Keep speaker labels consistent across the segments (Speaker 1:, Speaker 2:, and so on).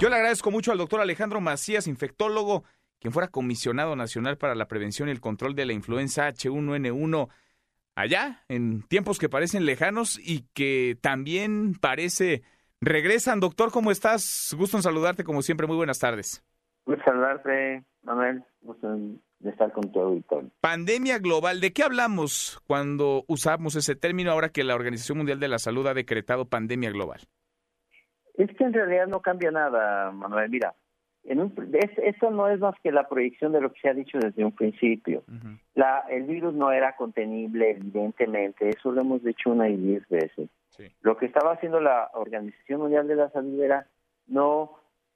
Speaker 1: Yo le agradezco mucho al doctor Alejandro Macías, infectólogo, quien fuera comisionado nacional para la prevención y el control de la influenza H1N1 allá, en tiempos que parecen lejanos y que también parece regresan. Doctor, ¿cómo estás? Gusto en saludarte, como siempre. Muy buenas tardes.
Speaker 2: Gusto saludarte, Manuel. Gusto de estar con tu auditorio.
Speaker 1: Pandemia global. ¿De qué hablamos cuando usamos ese término ahora que la Organización Mundial de la Salud ha decretado pandemia global?
Speaker 2: Es que en realidad no cambia nada, Manuel. Mira, en esto no es más que la proyección de lo que se ha dicho desde un principio. la, el virus no era contenible, evidentemente, eso lo hemos dicho una y diez veces. Lo que estaba haciendo la Organización Mundial de la Salud era no,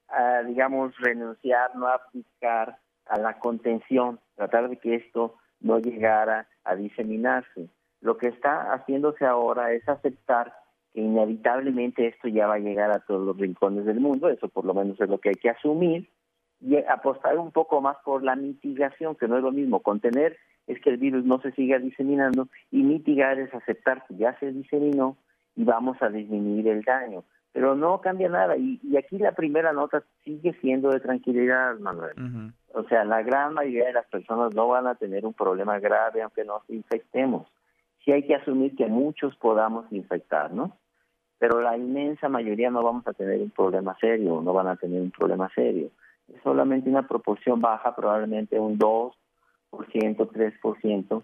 Speaker 2: ah, digamos, renunciar, no aplicar a la contención, tratar de que esto no llegara a diseminarse. Lo que está haciéndose ahora es aceptar inevitablemente esto ya va a llegar a todos los rincones del mundo, eso por lo menos es lo que hay que asumir, y apostar un poco más por la mitigación, que no es lo mismo. Contener es que el virus no se siga diseminando y mitigar es aceptar que ya se diseminó y vamos a disminuir el daño. Pero no cambia nada y, aquí la primera nota sigue siendo de tranquilidad, Manuel. O sea, la gran mayoría de las personas no van a tener un problema grave aunque nos infectemos. Sí hay que asumir que muchos podamos infectar, ¿no? Pero la inmensa mayoría no vamos a tener un problema serio, no van a tener un problema serio. Es solamente una proporción baja, probablemente un 2%, 3%,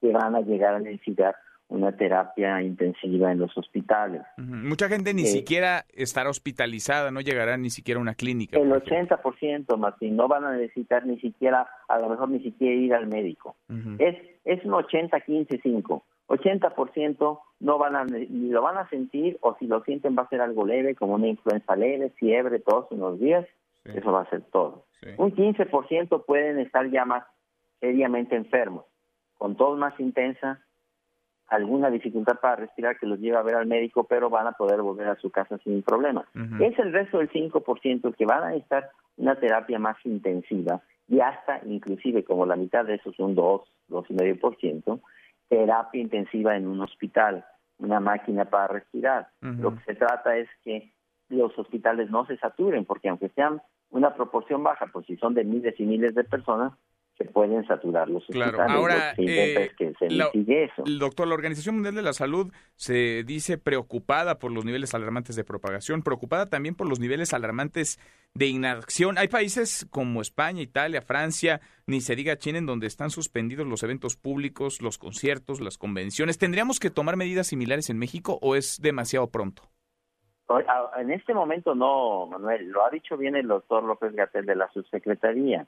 Speaker 2: que van a llegar a necesitar una terapia intensiva en los hospitales.
Speaker 1: Mucha gente ni eh, siquiera estará hospitalizada, no llegará ni siquiera a una clínica.
Speaker 2: El 80%, Martín, no van a necesitar ni siquiera, a lo mejor ni siquiera ir al médico. Es es un 80-15-5. 80% no van a, ni lo van a sentir o si lo sienten va a ser algo leve, como una influenza leve, fiebre, todos unos días, eso va a ser todo. Un 15% pueden estar ya más seriamente enfermos, con tos más intensa, alguna dificultad para respirar que los lleva a ver al médico, pero van a poder volver a su casa sin problemas. Es el resto del 5% que van a necesitar una terapia más intensiva y hasta inclusive como la mitad de esos un 2, 2,5%, terapia intensiva en un hospital, una máquina para respirar. Lo que se trata es que los hospitales no se saturen, porque aunque sean una proporción baja, pues si son de miles y miles de personas, se pueden saturar los
Speaker 1: claro. Ahora, eh, que se eso. El doctor, la Organización Mundial de la Salud se dice preocupada por los niveles alarmantes de propagación, preocupada también por los niveles alarmantes de inacción. Hay países como España, Italia, Francia, ni se diga China, en donde están suspendidos los eventos públicos, los conciertos, las convenciones. ¿Tendríamos que tomar medidas similares en México o es demasiado pronto?
Speaker 2: En este momento no, Manuel. Lo ha dicho bien el doctor López Gatel de la subsecretaría.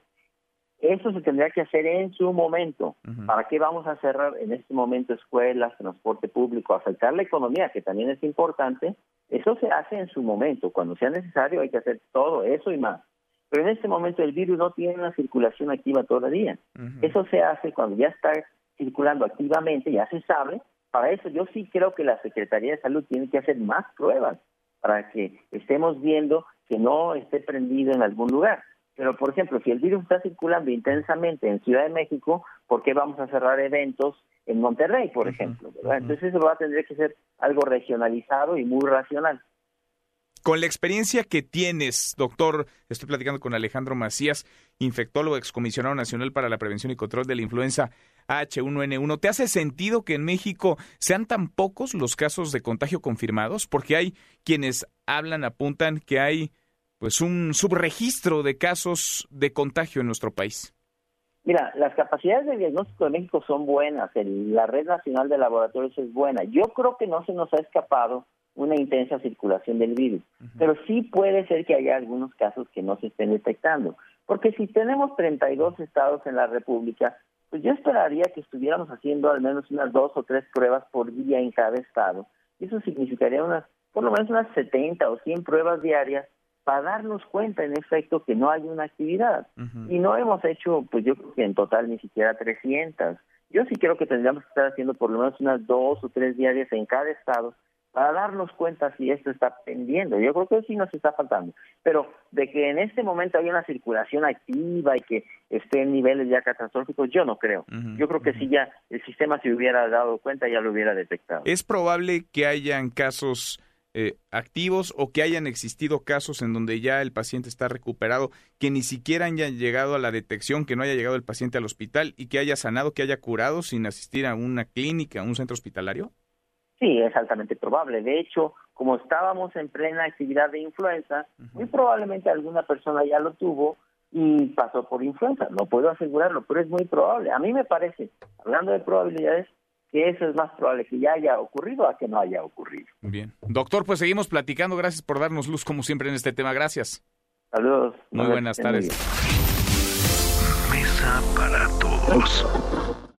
Speaker 2: Eso se tendría que hacer en su momento. ¿Para qué vamos a cerrar en este momento escuelas, transporte público, afectar la economía, que también es importante? Eso se hace en su momento. Cuando sea necesario hay que hacer todo eso y más. Pero en este momento el virus no tiene una circulación activa todavía. Eso se hace cuando ya está circulando activamente, ya se sabe. Para eso yo sí creo que la Secretaría de Salud tiene que hacer más pruebas para que estemos viendo que no esté prendido en algún lugar. Pero, por ejemplo, si el virus está circulando intensamente en Ciudad de México, ¿por qué vamos a cerrar eventos en Monterrey, por ejemplo? Entonces eso va a tener que ser algo regionalizado y muy racional.
Speaker 1: Con la experiencia que tienes, doctor, estoy platicando con Alejandro Macías, infectólogo excomisionado nacional para la prevención y control de la influenza H1N1. ¿Te hace sentido que en México sean tan pocos los casos de contagio confirmados? Porque hay quienes hablan, apuntan que hay pues un subregistro de casos de contagio en nuestro país?
Speaker 2: Mira, las capacidades de diagnóstico de México son buenas, la red nacional de laboratorios es buena. Yo creo que no se nos ha escapado una intensa circulación del virus, pero sí puede ser que haya algunos casos que no se estén detectando, porque si tenemos 32 estados en la República, pues yo esperaría que estuviéramos haciendo al menos unas dos o tres pruebas por día en cada estado. Eso significaría unas, por lo menos unas 70 o 100 pruebas diarias para darnos cuenta, en efecto, que no hay una actividad. Y no hemos hecho, pues yo creo que en total ni siquiera 300. Yo sí creo que tendríamos que estar haciendo por lo menos unas dos o tres diarias en cada estado para darnos cuenta si esto está pendiendo. Yo creo que sí nos está faltando. Pero de que en este momento hay una circulación activa y que esté en niveles ya catastróficos, yo no creo. yo creo que si ya el sistema se hubiera dado cuenta, ya lo hubiera detectado.
Speaker 1: Es probable que hayan casos eh, activos o que hayan existido casos en donde ya el paciente está recuperado, que ni siquiera hayan llegado a la detección, que no haya llegado el paciente al hospital y que haya sanado, que haya curado sin asistir a una clínica, a un centro hospitalario?
Speaker 2: Sí, es altamente probable. De hecho, como estábamos en plena actividad de influenza, muy probablemente alguna persona ya lo tuvo y pasó por influenza. No puedo asegurarlo, pero es muy probable. A mí me parece, hablando de probabilidades, que eso es más probable que ya haya ocurrido a que no haya ocurrido.
Speaker 1: Bien. Doctor, pues seguimos platicando. Gracias por darnos luz como siempre en este tema. Gracias.
Speaker 2: Saludos.
Speaker 1: Muy buenas tardes.
Speaker 3: Mesa para todos.